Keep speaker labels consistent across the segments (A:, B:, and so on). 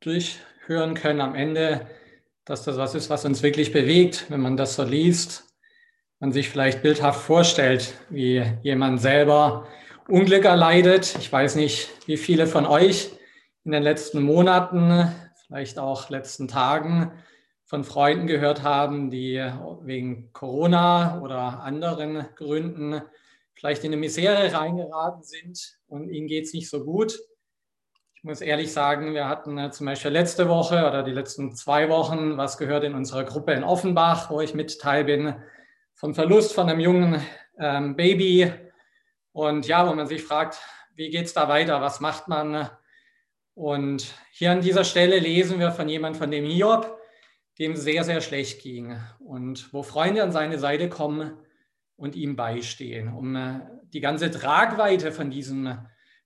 A: durchhören können am Ende, dass das was ist, was uns wirklich bewegt, wenn man das so liest. Man sich vielleicht bildhaft vorstellt, wie jemand selber Unglück erleidet. Ich weiß nicht, wie viele von euch in den letzten Monaten, vielleicht auch letzten Tagen von Freunden gehört haben, die wegen Corona oder anderen Gründen vielleicht in eine Misere reingeraten sind und ihnen geht es nicht so gut. Ich muss ehrlich sagen, wir hatten äh, zum Beispiel letzte Woche oder die letzten zwei Wochen was gehört in unserer Gruppe in Offenbach, wo ich mit teil bin, vom Verlust von einem jungen ähm, Baby. Und ja, wo man sich fragt, wie geht es da weiter? Was macht man? Und hier an dieser Stelle lesen wir von jemandem, von dem Hiob, dem sehr, sehr schlecht ging und wo Freunde an seine Seite kommen und ihm beistehen, um äh, die ganze Tragweite von diesem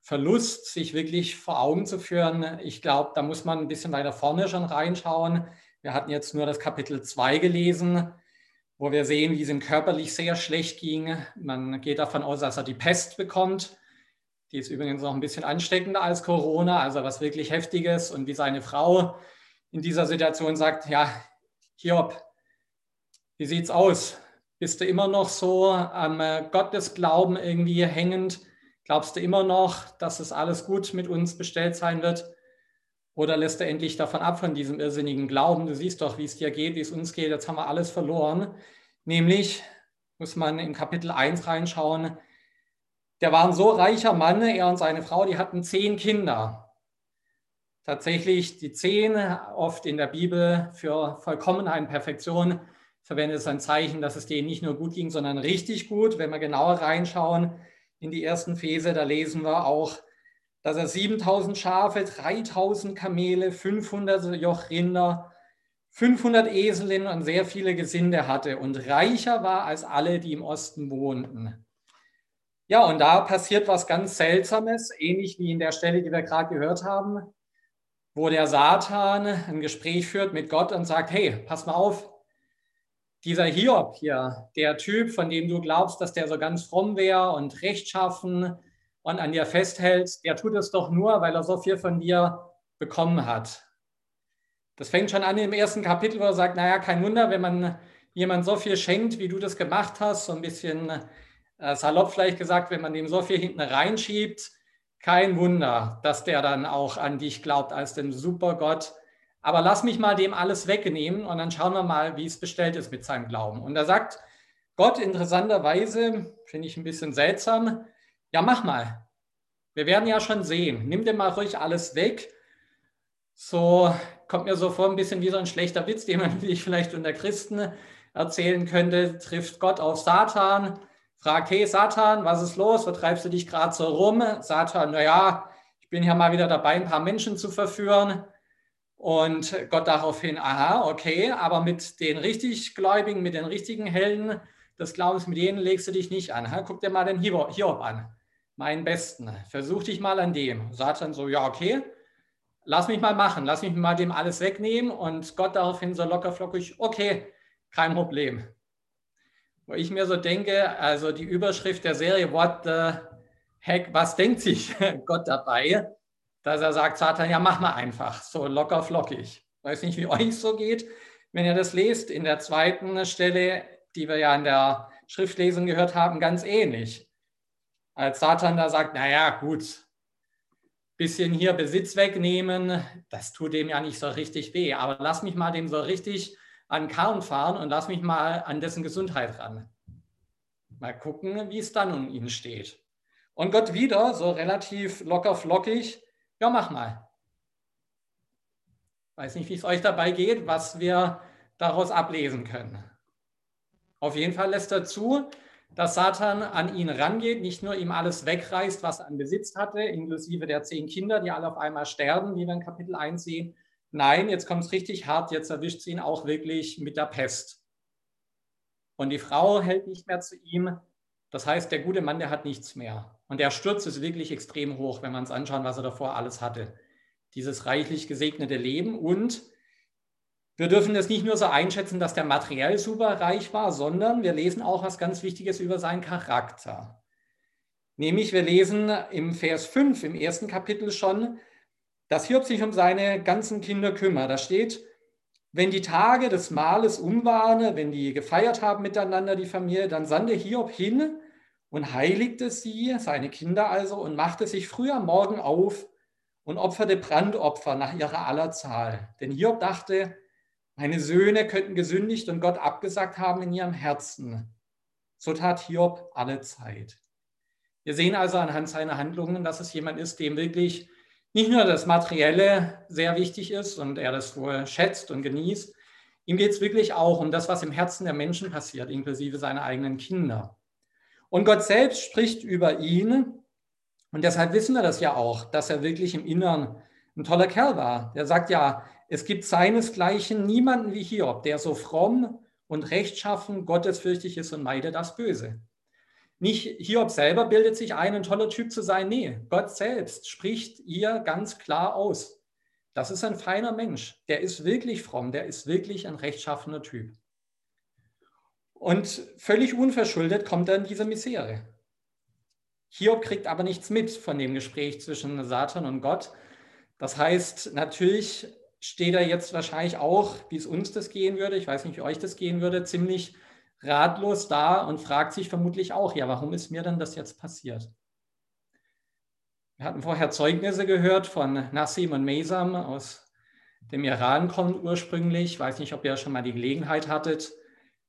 A: Verlust sich wirklich vor Augen zu führen. Ich glaube, da muss man ein bisschen weiter vorne schon reinschauen. Wir hatten jetzt nur das Kapitel 2 gelesen, wo wir sehen, wie es ihm körperlich sehr schlecht ging. Man geht davon aus, dass er die Pest bekommt. Die ist übrigens noch ein bisschen ansteckender als Corona, also was wirklich heftiges. Und wie seine Frau in dieser Situation sagt, ja, Hiob, wie sieht's aus? Bist du immer noch so am äh, Gottesglauben irgendwie hängend? Glaubst du immer noch, dass es alles gut mit uns bestellt sein wird? Oder lässt du endlich davon ab, von diesem irrsinnigen Glauben? Du siehst doch, wie es dir geht, wie es uns geht. Jetzt haben wir alles verloren. Nämlich muss man im Kapitel 1 reinschauen. Der war ein so reicher Mann, er und seine Frau, die hatten zehn Kinder. Tatsächlich die zehn, oft in der Bibel für Vollkommenheit Perfektion, verwendet es ein Zeichen, dass es denen nicht nur gut ging, sondern richtig gut. Wenn wir genauer reinschauen, in die ersten Verse, da lesen wir auch, dass er 7000 Schafe, 3000 Kamele, 500 Jochrinder, 500 Eselinnen und sehr viele Gesinde hatte und reicher war als alle, die im Osten wohnten. Ja, und da passiert was ganz Seltsames, ähnlich wie in der Stelle, die wir gerade gehört haben, wo der Satan ein Gespräch führt mit Gott und sagt, hey, pass mal auf, dieser Hiob hier, der Typ, von dem du glaubst, dass der so ganz fromm wäre und rechtschaffen und an dir festhält, der tut es doch nur, weil er so viel von dir bekommen hat. Das fängt schon an im ersten Kapitel, wo er sagt, naja, kein Wunder, wenn man jemand so viel schenkt, wie du das gemacht hast, so ein bisschen äh, salopp vielleicht gesagt, wenn man dem so viel hinten reinschiebt, kein Wunder, dass der dann auch an dich glaubt als den Supergott, aber lass mich mal dem alles wegnehmen und dann schauen wir mal, wie es bestellt ist mit seinem Glauben. Und da sagt Gott interessanterweise, finde ich ein bisschen seltsam, ja, mach mal. Wir werden ja schon sehen. Nimm dir mal ruhig alles weg. So kommt mir so vor, ein bisschen wie so ein schlechter Witz, den man wie vielleicht unter Christen erzählen könnte. Trifft Gott auf Satan, fragt, hey Satan, was ist los? Wo treibst du dich gerade so rum? Satan, naja, ich bin ja mal wieder dabei, ein paar Menschen zu verführen. Und Gott daraufhin, aha, okay, aber mit den richtig Gläubigen, mit den richtigen Helden des Glaubens, mit denen legst du dich nicht an. Ha? Guck dir mal den Hiob an, meinen Besten. Versuch dich mal an dem. Satan so, ja, okay, lass mich mal machen, lass mich mal dem alles wegnehmen. Und Gott daraufhin so locker flockig, okay, kein Problem. Wo ich mir so denke, also die Überschrift der Serie, what the heck, was denkt sich Gott dabei? Dass er sagt, Satan, ja, mach mal einfach, so locker flockig. Weiß nicht, wie euch so geht, wenn ihr das lest. In der zweiten Stelle, die wir ja in der Schriftlesung gehört haben, ganz ähnlich. Als Satan da sagt, naja, gut, bisschen hier Besitz wegnehmen, das tut dem ja nicht so richtig weh, aber lass mich mal dem so richtig an Karren fahren und lass mich mal an dessen Gesundheit ran. Mal gucken, wie es dann um ihn steht. Und Gott wieder so relativ locker flockig, ja, mach mal. Weiß nicht, wie es euch dabei geht, was wir daraus ablesen können. Auf jeden Fall lässt er zu, dass Satan an ihn rangeht, nicht nur ihm alles wegreißt, was er an Besitz hatte, inklusive der zehn Kinder, die alle auf einmal sterben, wie wir in Kapitel 1 sehen. Nein, jetzt kommt es richtig hart, jetzt erwischt sie ihn auch wirklich mit der Pest. Und die Frau hält nicht mehr zu ihm. Das heißt, der gute Mann, der hat nichts mehr. Und der Sturz ist wirklich extrem hoch, wenn man es anschaut, was er davor alles hatte. Dieses reichlich gesegnete Leben. Und wir dürfen es nicht nur so einschätzen, dass der materiell super reich war, sondern wir lesen auch was ganz Wichtiges über seinen Charakter. Nämlich, wir lesen im Vers 5 im ersten Kapitel schon, dass Hiob sich um seine ganzen Kinder kümmert. Da steht, wenn die Tage des Mahles um waren, wenn die gefeiert haben miteinander, die Familie, dann sandte Hiob hin und heiligte sie, seine Kinder also, und machte sich früh am Morgen auf und opferte Brandopfer nach ihrer aller Zahl. Denn Hiob dachte, meine Söhne könnten gesündigt und Gott abgesagt haben in ihrem Herzen. So tat Hiob alle Zeit. Wir sehen also anhand seiner Handlungen, dass es jemand ist, dem wirklich nicht nur das Materielle sehr wichtig ist und er das wohl schätzt und genießt, ihm geht es wirklich auch um das, was im Herzen der Menschen passiert, inklusive seiner eigenen Kinder. Und Gott selbst spricht über ihn und deshalb wissen wir das ja auch, dass er wirklich im Innern ein toller Kerl war. Der sagt ja, es gibt seinesgleichen niemanden wie Hiob, der so fromm und rechtschaffen, gottesfürchtig ist und meide das Böse. Nicht Hiob selber bildet sich ein, ein toller Typ zu sein. Nee, Gott selbst spricht ihr ganz klar aus. Das ist ein feiner Mensch. Der ist wirklich fromm. Der ist wirklich ein rechtschaffener Typ. Und völlig unverschuldet kommt dann diese Misere. Hiob kriegt aber nichts mit von dem Gespräch zwischen Satan und Gott. Das heißt, natürlich steht er jetzt wahrscheinlich auch, wie es uns das gehen würde, ich weiß nicht, wie euch das gehen würde, ziemlich ratlos da und fragt sich vermutlich auch, ja, warum ist mir denn das jetzt passiert? Wir hatten vorher Zeugnisse gehört von Nassim und Mesam aus dem Iran kommt ursprünglich. Ich weiß nicht, ob ihr schon mal die Gelegenheit hattet,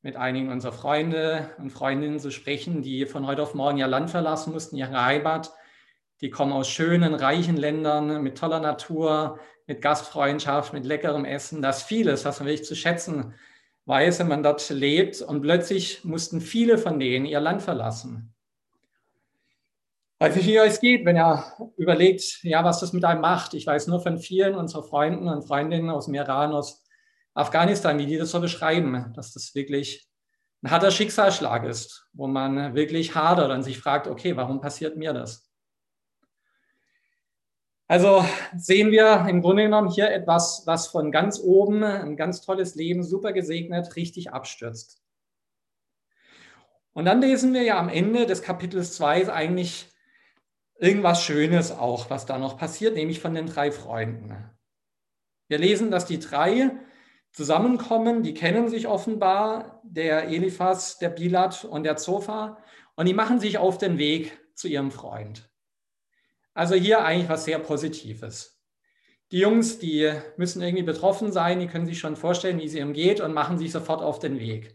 A: mit einigen unserer Freunde und Freundinnen zu sprechen, die von heute auf morgen ihr Land verlassen mussten, ihre Heimat. Die kommen aus schönen, reichen Ländern mit toller Natur, mit Gastfreundschaft, mit leckerem Essen. Das vieles, was man wirklich zu schätzen weiß, wenn man dort lebt. Und plötzlich mussten viele von denen ihr Land verlassen. Weiß nicht, wie es geht, wenn ihr überlegt, ja, was das mit einem macht. Ich weiß nur von vielen unserer Freunden und Freundinnen aus dem Iran, aus Afghanistan, wie die das so beschreiben, dass das wirklich ein harter Schicksalsschlag ist, wo man wirklich hadert und sich fragt, okay, warum passiert mir das? Also sehen wir im Grunde genommen hier etwas, was von ganz oben, ein ganz tolles Leben, super gesegnet, richtig abstürzt. Und dann lesen wir ja am Ende des Kapitels 2 eigentlich irgendwas Schönes auch, was da noch passiert, nämlich von den drei Freunden. Wir lesen, dass die drei zusammenkommen, die kennen sich offenbar, der Eliphas, der Bilat und der Zophar, und die machen sich auf den Weg zu ihrem Freund. Also hier eigentlich was sehr Positives. Die Jungs, die müssen irgendwie betroffen sein, die können sich schon vorstellen, wie es ihnen geht und machen sich sofort auf den Weg.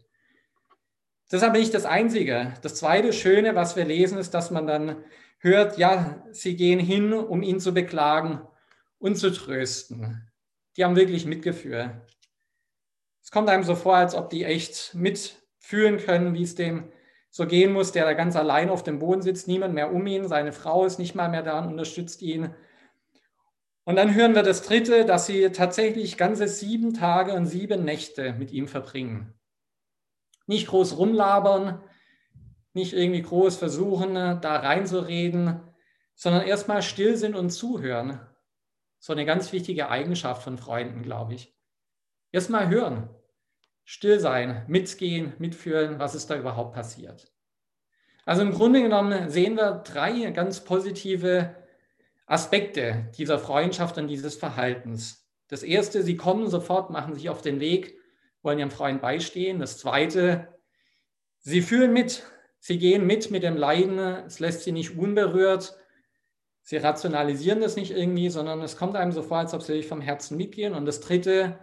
A: Das ist aber nicht das Einzige. Das zweite Schöne, was wir lesen, ist, dass man dann hört, ja, sie gehen hin, um ihn zu beklagen und zu trösten. Die haben wirklich Mitgefühl. Es kommt einem so vor, als ob die echt mitfühlen können, wie es dem so gehen muss, der da ganz allein auf dem Boden sitzt, niemand mehr um ihn, seine Frau ist nicht mal mehr da und unterstützt ihn. Und dann hören wir das Dritte, dass sie tatsächlich ganze sieben Tage und sieben Nächte mit ihm verbringen. Nicht groß rumlabern, nicht irgendwie groß versuchen, da reinzureden, sondern erstmal still sind und zuhören. So eine ganz wichtige Eigenschaft von Freunden, glaube ich. Erstmal hören still sein, mitgehen, mitfühlen, was ist da überhaupt passiert. Also im Grunde genommen sehen wir drei ganz positive Aspekte dieser Freundschaft und dieses Verhaltens. Das erste, sie kommen sofort, machen sich auf den Weg, wollen ihrem Freund beistehen. Das zweite, sie fühlen mit, sie gehen mit mit dem Leiden, es lässt sie nicht unberührt. Sie rationalisieren das nicht irgendwie, sondern es kommt einem so vor, als ob sie sich vom Herzen mitgehen. Und das dritte,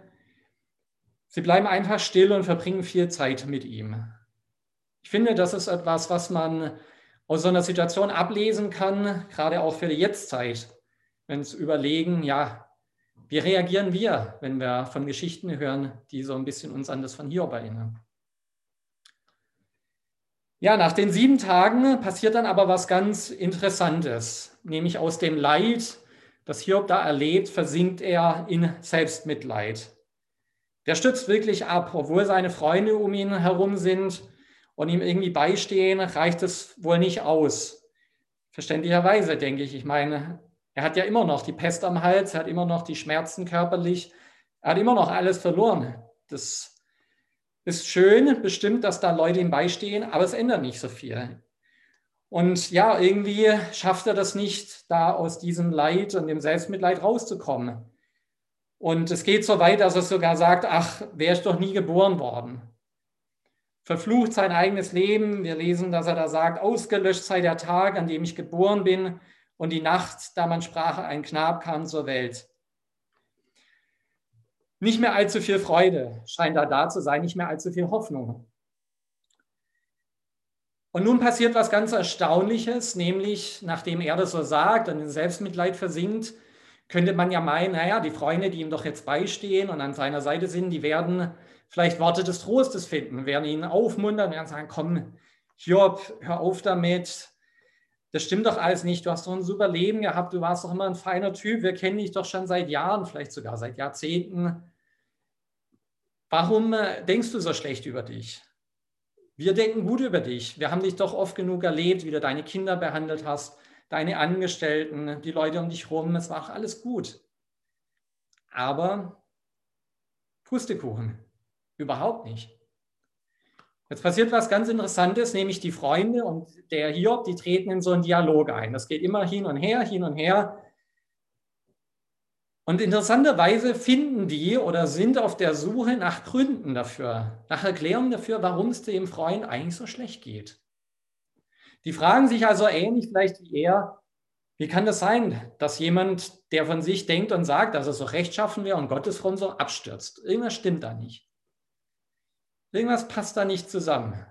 A: Sie bleiben einfach still und verbringen viel Zeit mit ihm. Ich finde, das ist etwas, was man aus so einer Situation ablesen kann, gerade auch für die Jetztzeit. Wenn es überlegen, ja, wie reagieren wir, wenn wir von Geschichten hören, die so ein bisschen uns an das von Hiob erinnern? Ja, nach den sieben Tagen passiert dann aber was ganz Interessantes, nämlich aus dem Leid, das Hiob da erlebt, versinkt er in Selbstmitleid. Der stützt wirklich ab, obwohl seine Freunde um ihn herum sind und ihm irgendwie beistehen, reicht es wohl nicht aus. Verständlicherweise, denke ich. Ich meine, er hat ja immer noch die Pest am Hals, er hat immer noch die Schmerzen körperlich, er hat immer noch alles verloren. Das ist schön, bestimmt, dass da Leute ihm beistehen, aber es ändert nicht so viel. Und ja, irgendwie schafft er das nicht, da aus diesem Leid und dem Selbstmitleid rauszukommen. Und es geht so weit, dass er sogar sagt, ach, wäre ich doch nie geboren worden. Verflucht sein eigenes Leben. Wir lesen, dass er da sagt, ausgelöscht sei der Tag, an dem ich geboren bin und die Nacht, da man sprach, ein Knab kam zur Welt. Nicht mehr allzu viel Freude scheint da da zu sein, nicht mehr allzu viel Hoffnung. Und nun passiert was ganz Erstaunliches, nämlich nachdem er das so sagt und in Selbstmitleid versinkt, könnte man ja meinen, naja, die Freunde, die ihm doch jetzt beistehen und an seiner Seite sind, die werden vielleicht Worte des Trostes finden, werden ihn aufmuntern, werden sagen, komm, Job, hör auf damit, das stimmt doch alles nicht, du hast doch ein super Leben gehabt, du warst doch immer ein feiner Typ, wir kennen dich doch schon seit Jahren, vielleicht sogar seit Jahrzehnten. Warum äh, denkst du so schlecht über dich? Wir denken gut über dich. Wir haben dich doch oft genug erlebt, wie du deine Kinder behandelt hast, deine Angestellten, die Leute um dich herum. Es war auch alles gut. Aber Pustekuchen, überhaupt nicht. Jetzt passiert was ganz Interessantes, nämlich die Freunde und der Hiob, die treten in so einen Dialog ein. Das geht immer hin und her, hin und her. Und interessanterweise finden die oder sind auf der Suche nach Gründen dafür, nach Erklärungen dafür, warum es dem Freund eigentlich so schlecht geht. Die fragen sich also ähnlich vielleicht wie er, wie kann das sein, dass jemand, der von sich denkt und sagt, dass er so rechtschaffen wäre und gottesfromm so abstürzt? Irgendwas stimmt da nicht. Irgendwas passt da nicht zusammen.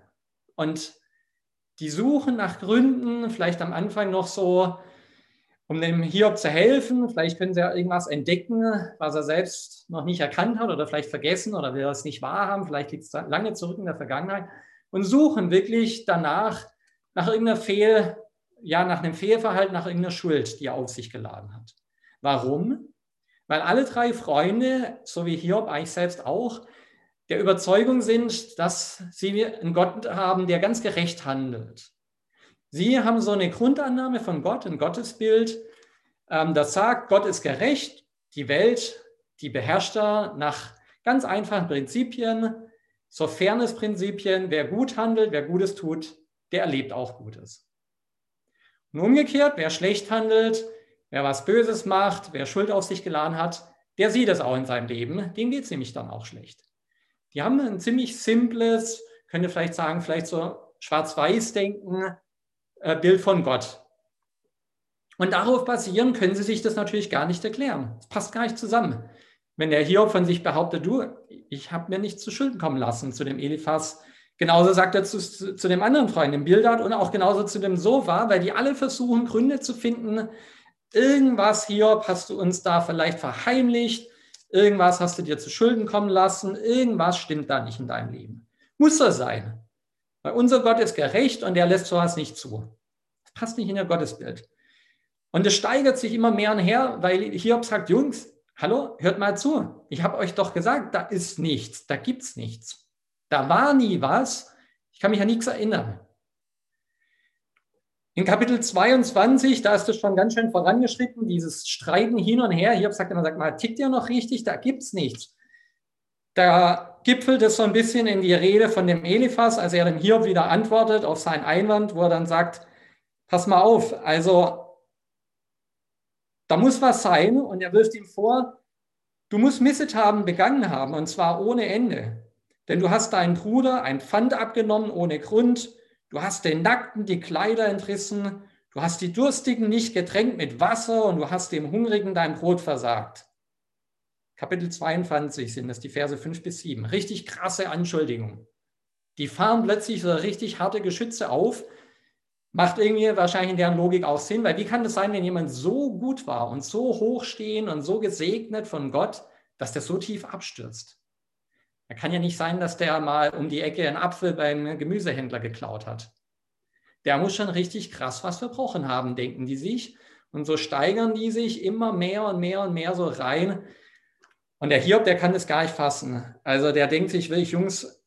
A: Und die suchen nach Gründen, vielleicht am Anfang noch so, um dem Hiob zu helfen. Vielleicht können sie ja irgendwas entdecken, was er selbst noch nicht erkannt hat oder vielleicht vergessen oder will es nicht wahrhaben. Vielleicht liegt es lange zurück in der Vergangenheit und suchen wirklich danach, nach irgendeiner Fehl, ja, nach einem Fehlverhalten, nach irgendeiner Schuld, die er auf sich geladen hat. Warum? Weil alle drei Freunde, so wie Hiob eigentlich selbst auch, der Überzeugung sind, dass sie einen Gott haben, der ganz gerecht handelt. Sie haben so eine Grundannahme von Gott, ein Gottesbild, ähm, das sagt, Gott ist gerecht, die Welt, die beherrscht er nach ganz einfachen Prinzipien, so Fairness-Prinzipien, wer gut handelt, wer Gutes tut, der erlebt auch Gutes. Und umgekehrt, wer schlecht handelt, wer was Böses macht, wer Schuld auf sich geladen hat, der sieht es auch in seinem Leben, dem geht es nämlich dann auch schlecht. Die haben ein ziemlich simples, könnte vielleicht sagen, vielleicht so schwarz-weiß-denken, äh, Bild von Gott. Und darauf basieren können sie sich das natürlich gar nicht erklären. Es passt gar nicht zusammen. Wenn der Hiob von sich behauptet, du, ich habe mir nichts zu Schulden kommen lassen zu dem Eliphas, Genauso sagt er zu, zu dem anderen Freund, dem Bildad, und auch genauso zu dem Sofa, weil die alle versuchen, Gründe zu finden. Irgendwas, Hiob, hast du uns da vielleicht verheimlicht. Irgendwas hast du dir zu Schulden kommen lassen. Irgendwas stimmt da nicht in deinem Leben. Muss so sein. Weil unser Gott ist gerecht und er lässt sowas nicht zu. Das passt nicht in ihr Gottesbild. Und es steigert sich immer mehr und her, weil Hiob sagt, Jungs, hallo, hört mal zu. Ich habe euch doch gesagt, da ist nichts, da gibt es nichts. Da war nie was. Ich kann mich an nichts erinnern. In Kapitel 22, da ist es schon ganz schön vorangeschritten, dieses Streiten hin und her. Hier sagt immer, sagt mal, tickt ihr noch richtig? Da gibt es nichts. Da gipfelt es so ein bisschen in die Rede von dem Eliphas, als er dem Hiob wieder antwortet auf seinen Einwand, wo er dann sagt, pass mal auf, also da muss was sein und er wirft ihm vor, du musst Missetaten begangen haben und zwar ohne Ende. Denn du hast deinen Bruder ein Pfand abgenommen ohne Grund, du hast den Nackten die Kleider entrissen, du hast die Durstigen nicht getränkt mit Wasser und du hast dem Hungrigen dein Brot versagt. Kapitel 22 sind das die Verse 5 bis 7. Richtig krasse Anschuldigungen. Die fahren plötzlich so richtig harte Geschütze auf. Macht irgendwie wahrscheinlich in deren Logik auch Sinn, weil wie kann es sein, wenn jemand so gut war und so hochstehend und so gesegnet von Gott, dass der so tief abstürzt? Er kann ja nicht sein, dass der mal um die Ecke einen Apfel beim Gemüsehändler geklaut hat. Der muss schon richtig krass was verbrochen haben, denken die sich. Und so steigern die sich immer mehr und mehr und mehr so rein. Und der Hiob, der kann das gar nicht fassen. Also der denkt sich wirklich, Jungs,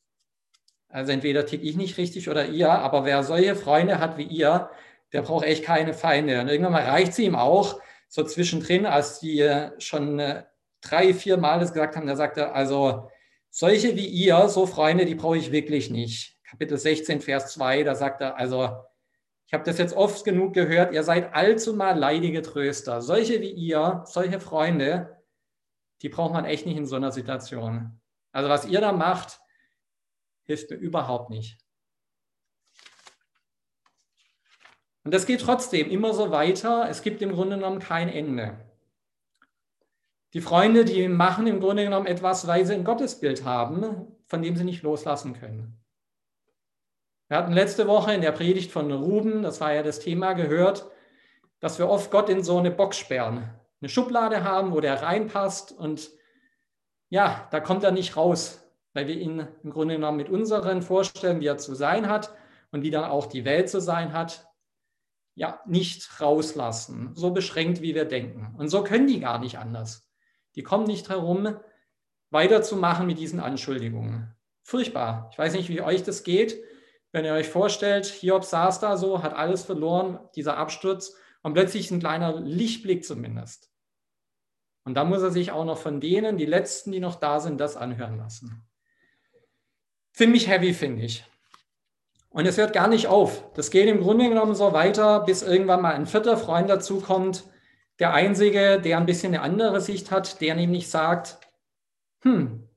A: also entweder tick ich nicht richtig oder ihr, aber wer solche Freunde hat wie ihr, der braucht echt keine Feinde. Und irgendwann mal reicht sie ihm auch, so zwischendrin, als die schon äh, drei, vier Mal das gesagt haben, da sagt er, also solche wie ihr, so Freunde, die brauche ich wirklich nicht. Kapitel 16, Vers 2, da sagt er, also Ich habe das jetzt oft genug gehört, ihr seid allzu mal leidige Tröster. Solche wie ihr, solche Freunde, die braucht man echt nicht in so einer Situation. Also was ihr da macht, hilft mir überhaupt nicht. Und das geht trotzdem immer so weiter. Es gibt im Grunde genommen kein Ende. Die Freunde, die machen im Grunde genommen etwas, weil sie ein Gottesbild haben, von dem sie nicht loslassen können. Wir hatten letzte Woche in der Predigt von Ruben, das war ja das Thema, gehört, dass wir oft Gott in so eine Box sperren. Eine Schublade haben, wo der reinpasst und ja, da kommt er nicht raus, weil wir ihn im Grunde genommen mit unseren Vorstellungen, wie er zu sein hat und wie dann auch die Welt zu sein hat, ja, nicht rauslassen, so beschränkt, wie wir denken. Und so können die gar nicht anders. Die kommen nicht herum, weiterzumachen mit diesen Anschuldigungen. Furchtbar. Ich weiß nicht, wie euch das geht. Wenn ihr euch vorstellt, Hiob saß da so, hat alles verloren, dieser Absturz, und plötzlich ein kleiner Lichtblick zumindest. Und da muss er sich auch noch von denen, die Letzten, die noch da sind, das anhören lassen. Ziemlich heavy, finde ich. Und es hört gar nicht auf. Das geht im Grunde genommen so weiter, bis irgendwann mal ein vierter Freund dazukommt. Der einzige, der ein bisschen eine andere Sicht hat, der nämlich sagt, hm,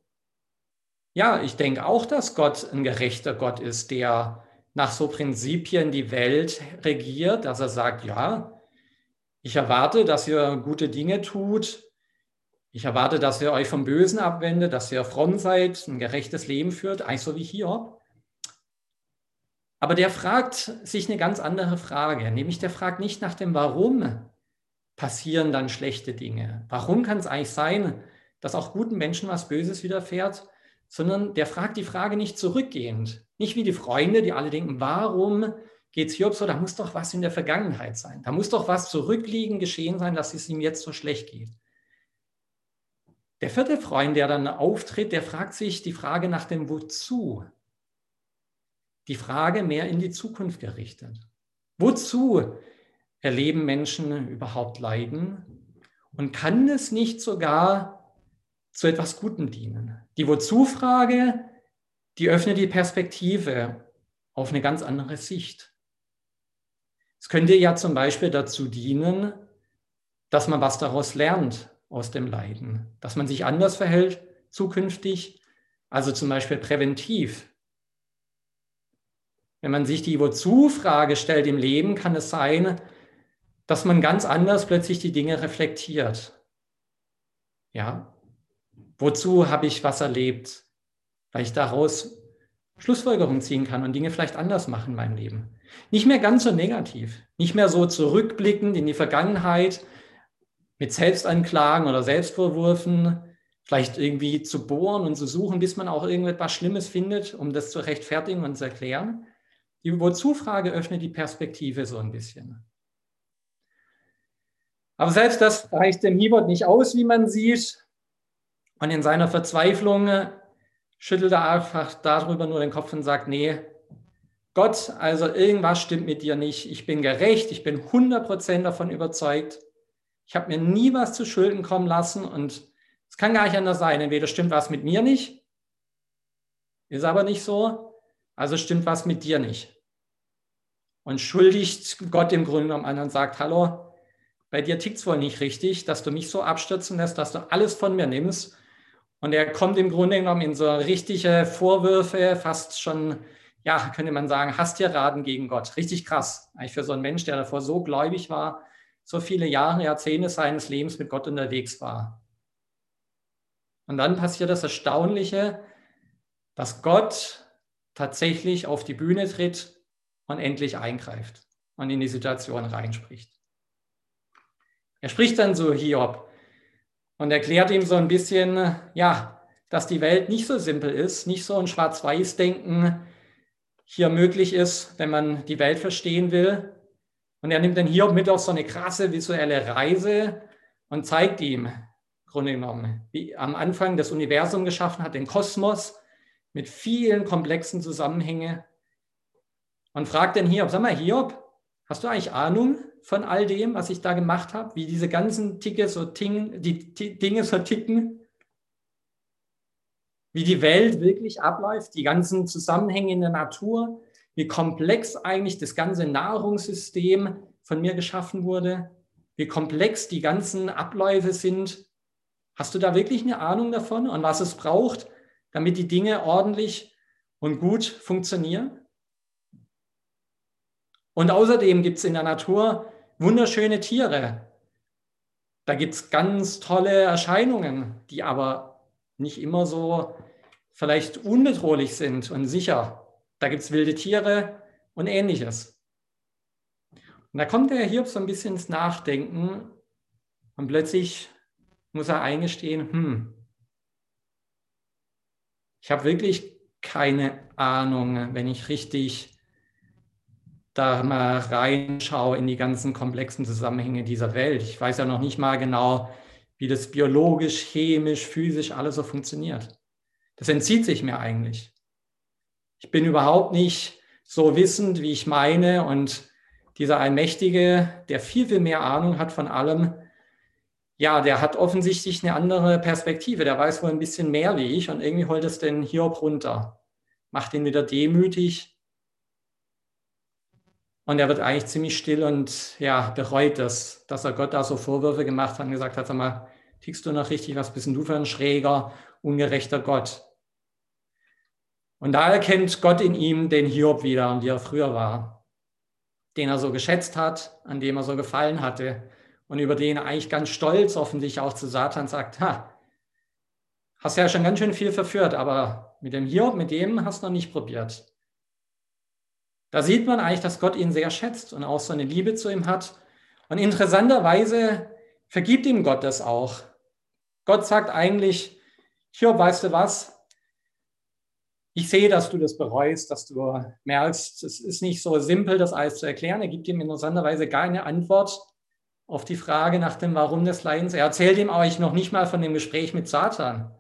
A: ja, ich denke auch, dass Gott ein gerechter Gott ist, der nach so Prinzipien die Welt regiert, dass er sagt, ja, ich erwarte, dass ihr gute Dinge tut. Ich erwarte, dass ihr euch vom Bösen abwendet, dass ihr fromm seid, ein gerechtes Leben führt, eigentlich so wie Hiob. Aber der fragt sich eine ganz andere Frage, nämlich der fragt nicht nach dem Warum passieren dann schlechte Dinge. Warum kann es eigentlich sein, dass auch guten Menschen was Böses widerfährt, sondern der fragt die Frage nicht zurückgehend. Nicht wie die Freunde, die alle denken, warum geht es Hiob so? Da muss doch was in der Vergangenheit sein. Da muss doch was zurückliegend geschehen sein, dass es ihm jetzt so schlecht geht. Der vierte Freund, der dann auftritt, der fragt sich die Frage nach dem Wozu die Frage mehr in die Zukunft gerichtet. Wozu erleben Menschen überhaupt Leiden? Und kann es nicht sogar zu etwas Gutem dienen? Die Wozu-Frage, die öffnet die Perspektive auf eine ganz andere Sicht. Es könnte ja zum Beispiel dazu dienen, dass man was daraus lernt aus dem Leiden, dass man sich anders verhält zukünftig, also zum Beispiel präventiv, wenn man sich die Wozu-Frage stellt im Leben, kann es sein, dass man ganz anders plötzlich die Dinge reflektiert. Ja, wozu habe ich was erlebt? Weil ich daraus Schlussfolgerungen ziehen kann und Dinge vielleicht anders machen in meinem Leben. Nicht mehr ganz so negativ, nicht mehr so zurückblickend in die Vergangenheit mit Selbstanklagen oder Selbstvorwürfen, vielleicht irgendwie zu bohren und zu suchen, bis man auch irgendetwas Schlimmes findet, um das zu rechtfertigen und zu erklären, die Wozu-Frage öffnet die Perspektive so ein bisschen. Aber selbst das reicht dem Hibot nicht aus, wie man sieht. Und in seiner Verzweiflung schüttelt er einfach darüber nur den Kopf und sagt, nee, Gott, also irgendwas stimmt mit dir nicht. Ich bin gerecht, ich bin 100% davon überzeugt. Ich habe mir nie was zu Schulden kommen lassen und es kann gar nicht anders sein. Entweder stimmt was mit mir nicht, ist aber nicht so, also stimmt was mit dir nicht und schuldigt Gott im Grunde genommen an und sagt, hallo, bei dir tickt es wohl nicht richtig, dass du mich so abstürzen lässt, dass du alles von mir nimmst. Und er kommt im Grunde genommen in so richtige Vorwürfe, fast schon, ja, könnte man sagen, Hasstiraden gegen Gott. Richtig krass. Eigentlich für so einen Mensch, der davor so gläubig war, so viele Jahre, Jahrzehnte seines Lebens mit Gott unterwegs war. Und dann passiert das Erstaunliche, dass Gott tatsächlich auf die Bühne tritt und endlich eingreift und in die Situation reinspricht. Er spricht dann zu Hiob und erklärt ihm so ein bisschen, ja, dass die Welt nicht so simpel ist, nicht so ein Schwarz-Weiß-Denken hier möglich ist, wenn man die Welt verstehen will. Und er nimmt dann Hiob mit auf so eine krasse visuelle Reise und zeigt ihm, Grunde genommen, wie am Anfang das Universum geschaffen hat, den Kosmos mit vielen komplexen Zusammenhängen und fragt den Hiob, sag mal, Hiob, hast du eigentlich Ahnung von all dem, was ich da gemacht habe? Wie diese ganzen Ticke so ting, die Dinge so ticken? Wie die Welt wirklich abläuft, die ganzen Zusammenhänge in der Natur, wie komplex eigentlich das ganze Nahrungssystem von mir geschaffen wurde, wie komplex die ganzen Abläufe sind. Hast du da wirklich eine Ahnung davon und was es braucht, damit die Dinge ordentlich und gut funktionieren? Und außerdem gibt es in der Natur wunderschöne Tiere. Da gibt es ganz tolle Erscheinungen, die aber nicht immer so vielleicht unbedrohlich sind und sicher. Da gibt es wilde Tiere und ähnliches. Und da kommt der Hiob so ein bisschen ins Nachdenken und plötzlich muss er eingestehen, hm, ich habe wirklich keine Ahnung, wenn ich richtig da mal reinschaue in die ganzen komplexen Zusammenhänge dieser Welt. Ich weiß ja noch nicht mal genau, wie das biologisch, chemisch, physisch alles so funktioniert. Das entzieht sich mir eigentlich. Ich bin überhaupt nicht so wissend, wie ich meine. Und dieser Allmächtige, der viel, viel mehr Ahnung hat von allem, ja, der hat offensichtlich eine andere Perspektive. Der weiß wohl ein bisschen mehr wie ich und irgendwie holt es den Hiob runter, macht ihn wieder demütig und er wird eigentlich ziemlich still und ja, bereut das, dass er Gott da so Vorwürfe gemacht hat und gesagt hat, sag mal, tickst du noch richtig, was bist denn du für ein schräger, ungerechter Gott? Und da erkennt Gott in ihm den Hiob wieder und wie er früher war, den er so geschätzt hat, an dem er so gefallen hatte und über den er eigentlich ganz stolz offensichtlich auch zu Satan sagt, ha, hast ja schon ganz schön viel verführt, aber mit dem Hiob, mit dem hast du noch nicht probiert. Da sieht man eigentlich, dass Gott ihn sehr schätzt und auch so eine Liebe zu ihm hat. Und interessanterweise vergibt ihm Gott das auch. Gott sagt eigentlich, Hiob, weißt du was? Ich sehe, dass du das bereust, dass du merkst, es ist nicht so simpel, das alles zu erklären. Er gibt ihm interessanterweise gar eine Antwort auf die Frage nach dem Warum des Leidens. Er erzählt ihm euch noch nicht mal von dem Gespräch mit Satan.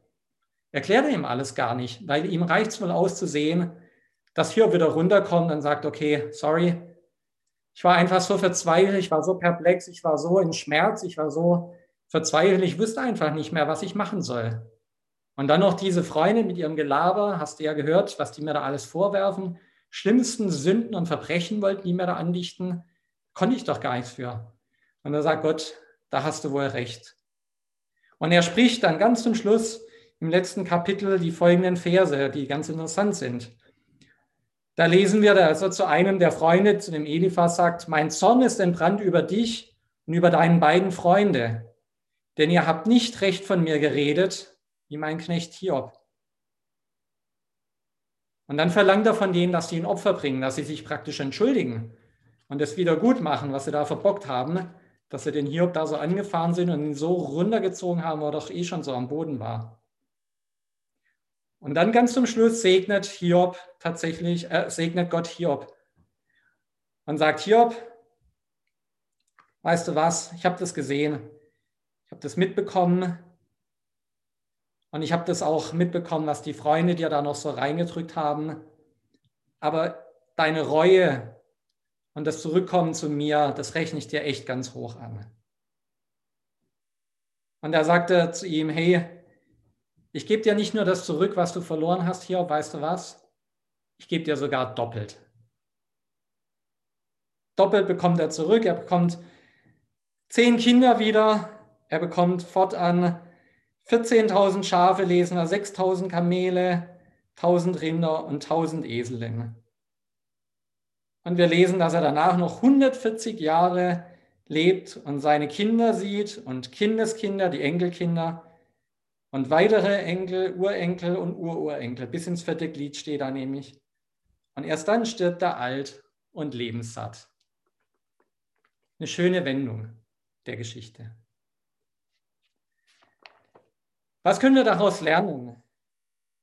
A: Erklärt ihm alles gar nicht, weil ihm reicht es wohl aus zu sehen, dass Hiob wieder runterkommt und sagt, okay, sorry, ich war einfach so verzweifelt, ich war so perplex, ich war so in Schmerz, ich war so verzweifelt, ich wusste einfach nicht mehr, was ich machen soll. Und dann noch diese Freunde mit ihrem Gelaber, hast du ja gehört, was die mir da alles vorwerfen, schlimmsten Sünden und Verbrechen wollten die mir da andichten, konnte ich doch gar nichts für. Und da sagt Gott, da hast du wohl recht. Und er spricht dann ganz zum Schluss im letzten Kapitel die folgenden Verse, die ganz interessant sind. Da lesen wir, er zu einem der Freunde, zu dem Eliphas sagt, mein Zorn ist entbrannt über dich und über deinen beiden Freunde, denn ihr habt nicht recht von mir geredet, wie mein Knecht Hiob. Und dann verlangt er von denen, dass sie ein Opfer bringen, dass sie sich praktisch entschuldigen und das wieder gut machen, was sie da verbockt haben, dass sie den Hiob da so angefahren sind und ihn so runtergezogen haben, wo er doch eh schon so am Boden war. Und dann ganz zum Schluss segnet Hiob tatsächlich, äh, segnet Gott Hiob und sagt, Hiob, weißt du was, ich habe das gesehen, ich habe das mitbekommen und ich habe das auch mitbekommen, was die Freunde dir da noch so reingedrückt haben. Aber deine Reue und das Zurückkommen zu mir, das rechne ich dir echt ganz hoch an. Und er sagte zu ihm, hey, ich gebe dir nicht nur das zurück, was du verloren hast hier, weißt du was? Ich gebe dir sogar doppelt. Doppelt bekommt er zurück. Er bekommt zehn Kinder wieder. Er bekommt fortan 14.000 Schafe, lesen wir 6.000 Kamele, 1.000 Rinder und 1.000 Eselinnen. Und wir lesen, dass er danach noch 140 Jahre lebt und seine Kinder sieht und Kindeskinder, die Enkelkinder und weitere Enkel, Urenkel und Ururenkel. Bis ins vierte Glied steht da nämlich. Und erst dann stirbt er alt und lebenssatt. Eine schöne Wendung der Geschichte. Was können wir daraus lernen?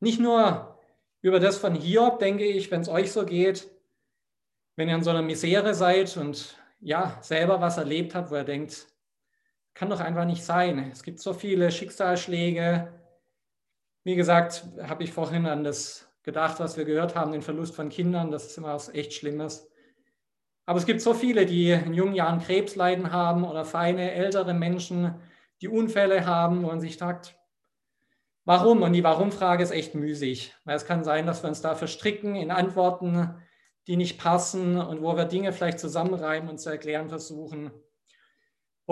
A: Nicht nur über das von Hiob, denke ich, wenn es euch so geht, wenn ihr in so einer Misere seid und ja, selber was erlebt habt, wo ihr denkt, kann doch einfach nicht sein. Es gibt so viele Schicksalsschläge. Wie gesagt, habe ich vorhin an das gedacht, was wir gehört haben, den Verlust von Kindern. Das ist immer was echt Schlimmes. Aber es gibt so viele, die in jungen Jahren Krebsleiden haben oder feine ältere Menschen, die Unfälle haben, wo man sich fragt, warum? Und die Warum-Frage ist echt müßig, weil es kann sein, dass wir uns da verstricken in Antworten, die nicht passen und wo wir Dinge vielleicht zusammenreimen und zu erklären versuchen,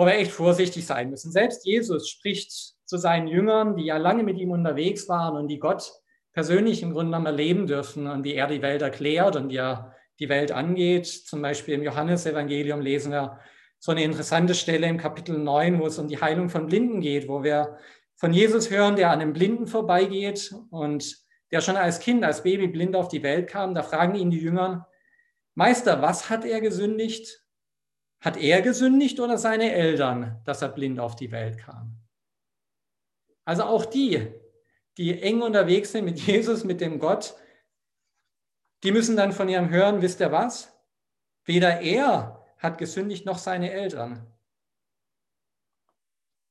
A: wo wir echt vorsichtig sein müssen. Selbst Jesus spricht zu seinen Jüngern, die ja lange mit ihm unterwegs waren und die Gott persönlich im Grunde genommen erleben dürfen und wie er die Welt erklärt und wie er die Welt angeht. Zum Beispiel im Johannesevangelium lesen wir so eine interessante Stelle im Kapitel 9, wo es um die Heilung von Blinden geht, wo wir von Jesus hören, der an einem Blinden vorbeigeht und der schon als Kind, als Baby blind auf die Welt kam. Da fragen ihn die Jüngern, Meister, was hat er gesündigt? Hat er gesündigt oder seine Eltern, dass er blind auf die Welt kam? Also auch die, die eng unterwegs sind mit Jesus, mit dem Gott, die müssen dann von ihrem hören, wisst ihr was? Weder er hat gesündigt noch seine Eltern.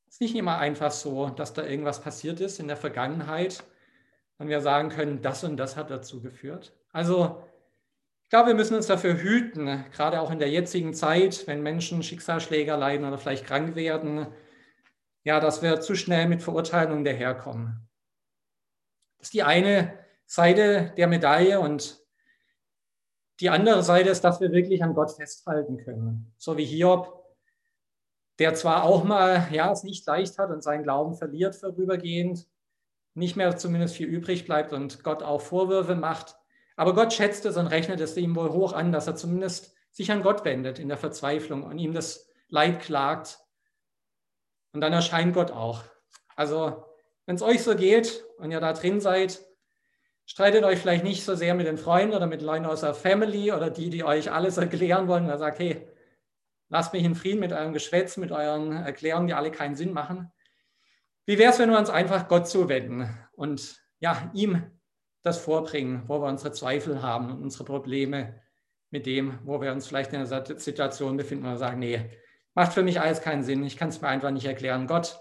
A: Es ist nicht immer einfach so, dass da irgendwas passiert ist in der Vergangenheit und wir sagen können, das und das hat dazu geführt. Also glaube, wir müssen uns dafür hüten, gerade auch in der jetzigen Zeit, wenn Menschen Schicksalsschläger leiden oder vielleicht krank werden, ja, dass wir zu schnell mit Verurteilungen daherkommen. Das ist die eine Seite der Medaille und die andere Seite ist, dass wir wirklich an Gott festhalten können. So wie Hiob, der zwar auch mal, ja, es nicht leicht hat und seinen Glauben verliert vorübergehend, nicht mehr zumindest viel übrig bleibt und Gott auch Vorwürfe macht. Aber Gott schätzt es und rechnet es ihm wohl hoch an, dass er zumindest sich an Gott wendet in der Verzweiflung und ihm das Leid klagt. Und dann erscheint Gott auch. Also, wenn es euch so geht und ihr da drin seid, streitet euch vielleicht nicht so sehr mit den Freunden oder mit Leuten aus der Family oder die, die euch alles erklären wollen. Und sagt, hey, lasst mich in Frieden mit eurem Geschwätz, mit euren Erklärungen, die alle keinen Sinn machen. Wie wäre es, wenn wir uns einfach Gott zuwenden und ja, ihm das vorbringen, wo wir unsere Zweifel haben und unsere Probleme mit dem, wo wir uns vielleicht in einer Situation befinden und sagen, nee, macht für mich alles keinen Sinn, ich kann es mir einfach nicht erklären. Gott,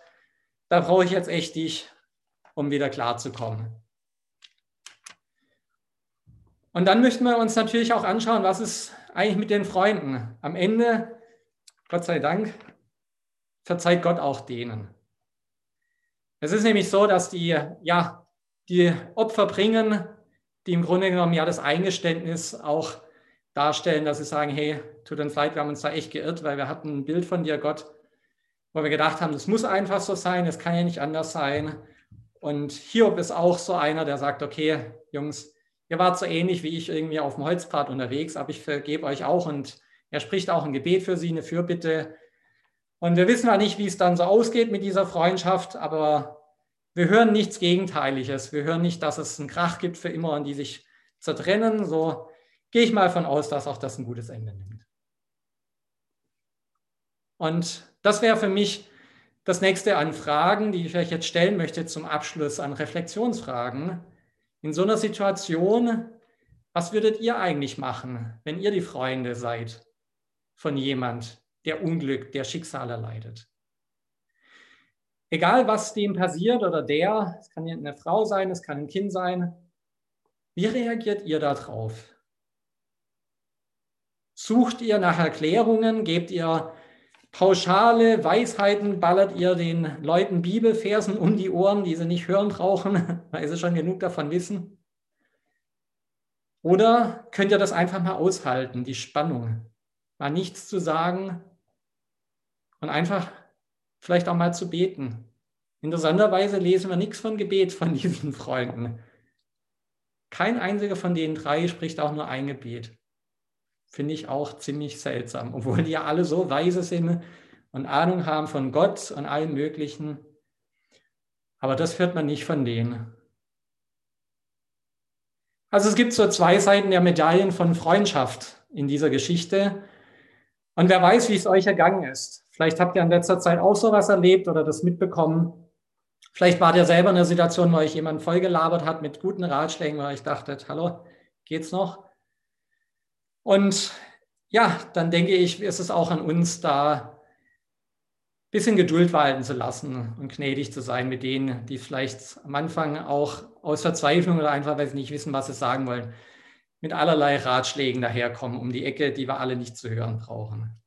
A: da brauche ich jetzt echt dich, um wieder klarzukommen. Und dann möchten wir uns natürlich auch anschauen, was ist eigentlich mit den Freunden. Am Ende, Gott sei Dank, verzeiht Gott auch denen. Es ist nämlich so, dass die, ja, die Opfer bringen, die im Grunde genommen ja das Eingeständnis auch darstellen, dass sie sagen, hey, tut uns leid, wir haben uns da echt geirrt, weil wir hatten ein Bild von dir, Gott, wo wir gedacht haben, das muss einfach so sein, es kann ja nicht anders sein. Und Hiob ist auch so einer, der sagt, okay, Jungs, ihr wart so ähnlich wie ich irgendwie auf dem Holzpfad unterwegs, aber ich vergebe euch auch. Und er spricht auch ein Gebet für sie, eine Fürbitte. Und wir wissen ja nicht, wie es dann so ausgeht mit dieser Freundschaft, aber wir hören nichts Gegenteiliges. Wir hören nicht, dass es einen Krach gibt für immer und die sich zertrennen. So gehe ich mal von aus, dass auch das ein gutes Ende nimmt. Und das wäre für mich das nächste an Fragen, die ich euch jetzt stellen möchte zum Abschluss an Reflexionsfragen. In so einer Situation, was würdet ihr eigentlich machen, wenn ihr die Freunde seid von jemand, der Unglück, der Schicksale leidet. Egal, was dem passiert oder der, es kann eine Frau sein, es kann ein Kind sein, wie reagiert ihr darauf? Sucht ihr nach Erklärungen? Gebt ihr pauschale Weisheiten? Ballert ihr den Leuten Bibelfersen um die Ohren, die sie nicht hören brauchen, weil sie schon genug davon wissen? Oder könnt ihr das einfach mal aushalten, die Spannung? Mal nichts zu sagen, und einfach vielleicht auch mal zu beten. Interessanterweise lesen wir nichts von Gebet von diesen Freunden. Kein einziger von den drei spricht auch nur ein Gebet. Finde ich auch ziemlich seltsam, obwohl die ja alle so weise sind und Ahnung haben von Gott und allem Möglichen. Aber das hört man nicht von denen. Also es gibt so zwei Seiten der Medaillen von Freundschaft in dieser Geschichte. Und wer weiß, wie es euch ergangen ist. Vielleicht habt ihr in letzter Zeit auch sowas erlebt oder das mitbekommen. Vielleicht wart ihr selber in einer Situation, wo euch jemand vollgelabert hat mit guten Ratschlägen, weil ich dachtet, hallo, geht's noch? Und ja, dann denke ich, ist es auch an uns, da ein bisschen Geduld walten zu lassen und gnädig zu sein mit denen, die vielleicht am Anfang auch aus Verzweiflung oder einfach, weil sie nicht wissen, was sie sagen wollen, mit allerlei Ratschlägen daherkommen um die Ecke, die wir alle nicht zu hören brauchen.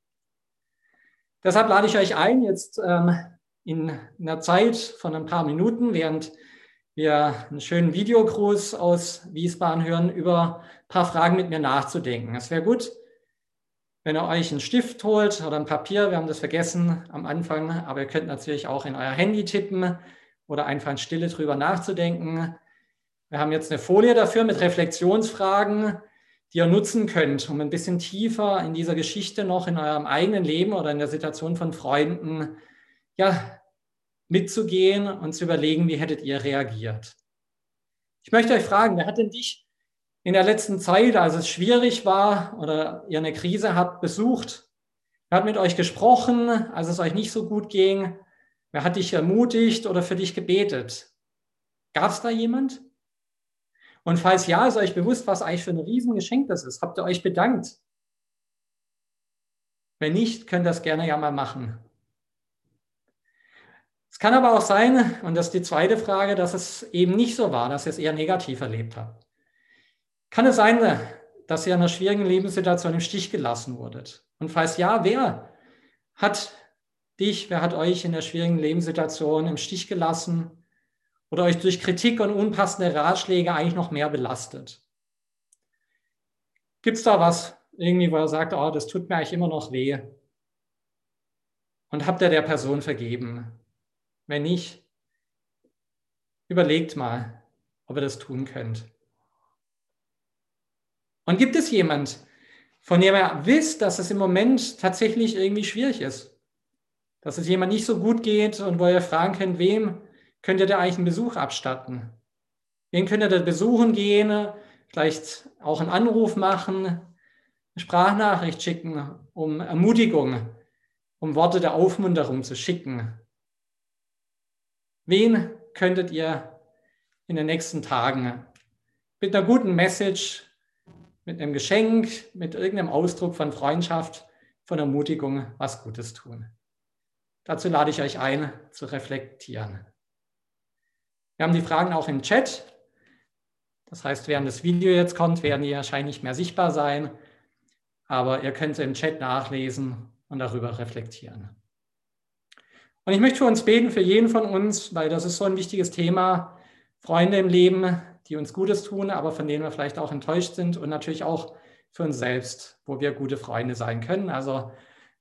A: Deshalb lade ich euch ein, jetzt ähm, in einer Zeit von ein paar Minuten, während wir einen schönen Videogruß aus Wiesbaden hören, über ein paar Fragen mit mir nachzudenken. Es wäre gut, wenn ihr euch einen Stift holt oder ein Papier, wir haben das vergessen am Anfang, aber ihr könnt natürlich auch in euer Handy tippen oder einfach in Stille drüber nachzudenken. Wir haben jetzt eine Folie dafür mit Reflexionsfragen, die ihr nutzen könnt, um ein bisschen tiefer in dieser Geschichte noch in eurem eigenen Leben oder in der Situation von Freunden ja, mitzugehen und zu überlegen, wie hättet ihr reagiert. Ich möchte euch fragen, wer hat denn dich in der letzten Zeit, als es schwierig war oder ihr eine Krise habt, besucht? Wer hat mit euch gesprochen, als es euch nicht so gut ging? Wer hat dich ermutigt oder für dich gebetet? Gab es da jemand? Und falls ja, ist euch bewusst, was eigentlich für ein Riesengeschenk das ist. Habt ihr euch bedankt? Wenn nicht, könnt ihr das gerne ja mal machen. Es kann aber auch sein, und das ist die zweite Frage, dass es eben nicht so war, dass ihr es eher negativ erlebt habt. Kann es sein, dass ihr in einer schwierigen Lebenssituation im Stich gelassen wurdet? Und falls ja, wer hat dich, wer hat euch in der schwierigen Lebenssituation im Stich gelassen oder euch durch Kritik und unpassende Ratschläge eigentlich noch mehr belastet? Gibt es da was irgendwie, wo er sagt, oh, das tut mir eigentlich immer noch weh? Und habt ihr der Person vergeben? Wenn nicht, überlegt mal, ob ihr das tun könnt. Und gibt es jemand, von dem ihr wisst, dass es im Moment tatsächlich irgendwie schwierig ist? Dass es jemand nicht so gut geht und wo ihr fragen könnt, wem könnt ihr da eigentlich einen Besuch abstatten? Wen könnt ihr da besuchen gehen? Vielleicht auch einen Anruf machen, eine Sprachnachricht schicken, um Ermutigung, um Worte der Aufmunterung zu schicken. Wen könntet ihr in den nächsten Tagen mit einer guten Message, mit einem Geschenk, mit irgendeinem Ausdruck von Freundschaft, von Ermutigung was Gutes tun? Dazu lade ich euch ein, zu reflektieren. Wir haben die Fragen auch im Chat. Das heißt, während das Video jetzt kommt, werden die wahrscheinlich mehr sichtbar sein. Aber ihr könnt im Chat nachlesen und darüber reflektieren. Und ich möchte für uns beten, für jeden von uns, weil das ist so ein wichtiges Thema. Freunde im Leben, die uns Gutes tun, aber von denen wir vielleicht auch enttäuscht sind und natürlich auch für uns selbst, wo wir gute Freunde sein können. Also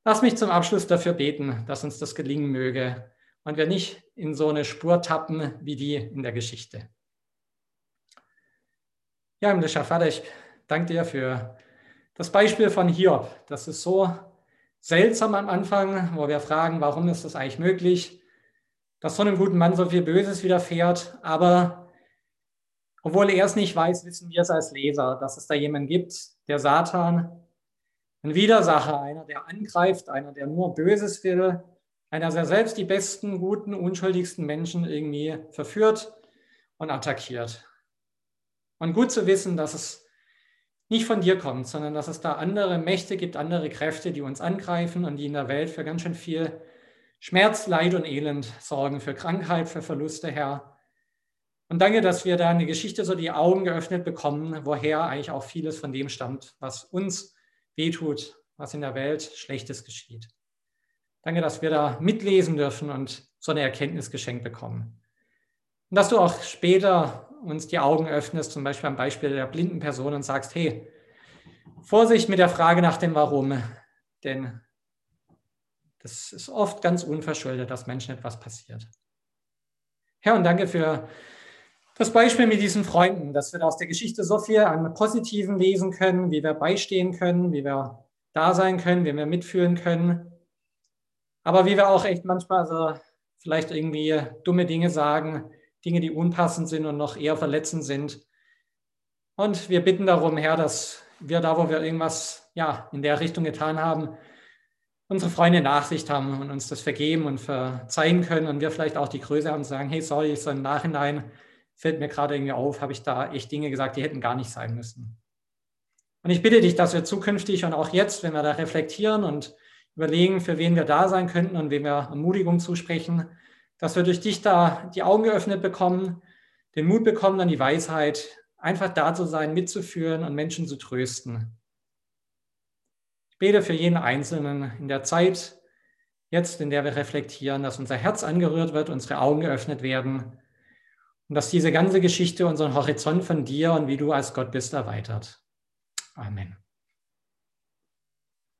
A: lass mich zum Abschluss dafür beten, dass uns das gelingen möge, und wir nicht in so eine Spur tappen wie die in der Geschichte. Ja, himmlischer Vater, ich danke dir für das Beispiel von Hiob. Das ist so seltsam am Anfang, wo wir fragen, warum ist das eigentlich möglich, dass so einem guten Mann so viel Böses widerfährt. Aber obwohl er es nicht weiß, wissen wir es als Leser, dass es da jemanden gibt, der Satan, ein Widersacher, einer, der angreift, einer, der nur Böses will, einer, der selbst die besten, guten, unschuldigsten Menschen irgendwie verführt und attackiert. Und gut zu wissen, dass es nicht von dir kommt, sondern dass es da andere Mächte gibt, andere Kräfte, die uns angreifen und die in der Welt für ganz schön viel Schmerz, Leid und Elend sorgen, für Krankheit, für Verluste, Herr. Und danke, dass wir da in der Geschichte so die Augen geöffnet bekommen, woher eigentlich auch vieles von dem stammt, was uns wehtut, was in der Welt Schlechtes geschieht. Danke, dass wir da mitlesen dürfen und so eine Erkenntnis geschenkt bekommen. Und dass du auch später uns die Augen öffnest, zum Beispiel am Beispiel der blinden Person und sagst, hey, Vorsicht mit der Frage nach dem Warum, denn das ist oft ganz unverschuldet, dass Menschen etwas passiert. Herr, und danke für das Beispiel mit diesen Freunden, dass wir aus der Geschichte so viel an Positiven lesen können, wie wir beistehen können, wie wir da sein können, wie wir mitfühlen können. Aber wie wir auch echt manchmal so vielleicht irgendwie dumme Dinge sagen, Dinge, die unpassend sind und noch eher verletzend sind. Und wir bitten darum, Herr, dass wir da, wo wir irgendwas ja, in der Richtung getan haben, unsere Freunde Nachsicht haben und uns das vergeben und verzeihen können und wir vielleicht auch die Größe haben und sagen, hey, sorry, so im Nachhinein fällt mir gerade irgendwie auf, habe ich da echt Dinge gesagt, die hätten gar nicht sein müssen. Und ich bitte dich, dass wir zukünftig und auch jetzt, wenn wir da reflektieren und überlegen, für wen wir da sein könnten und wem wir Ermutigung zusprechen, dass wir durch dich da die Augen geöffnet bekommen, den Mut bekommen, dann die Weisheit, einfach da zu sein, mitzuführen und Menschen zu trösten. Ich bete für jeden Einzelnen in der Zeit, jetzt in der wir reflektieren, dass unser Herz angerührt wird, unsere Augen geöffnet werden Und dass diese ganze Geschichte unseren Horizont von dir und wie du als Gott bist erweitert. Amen.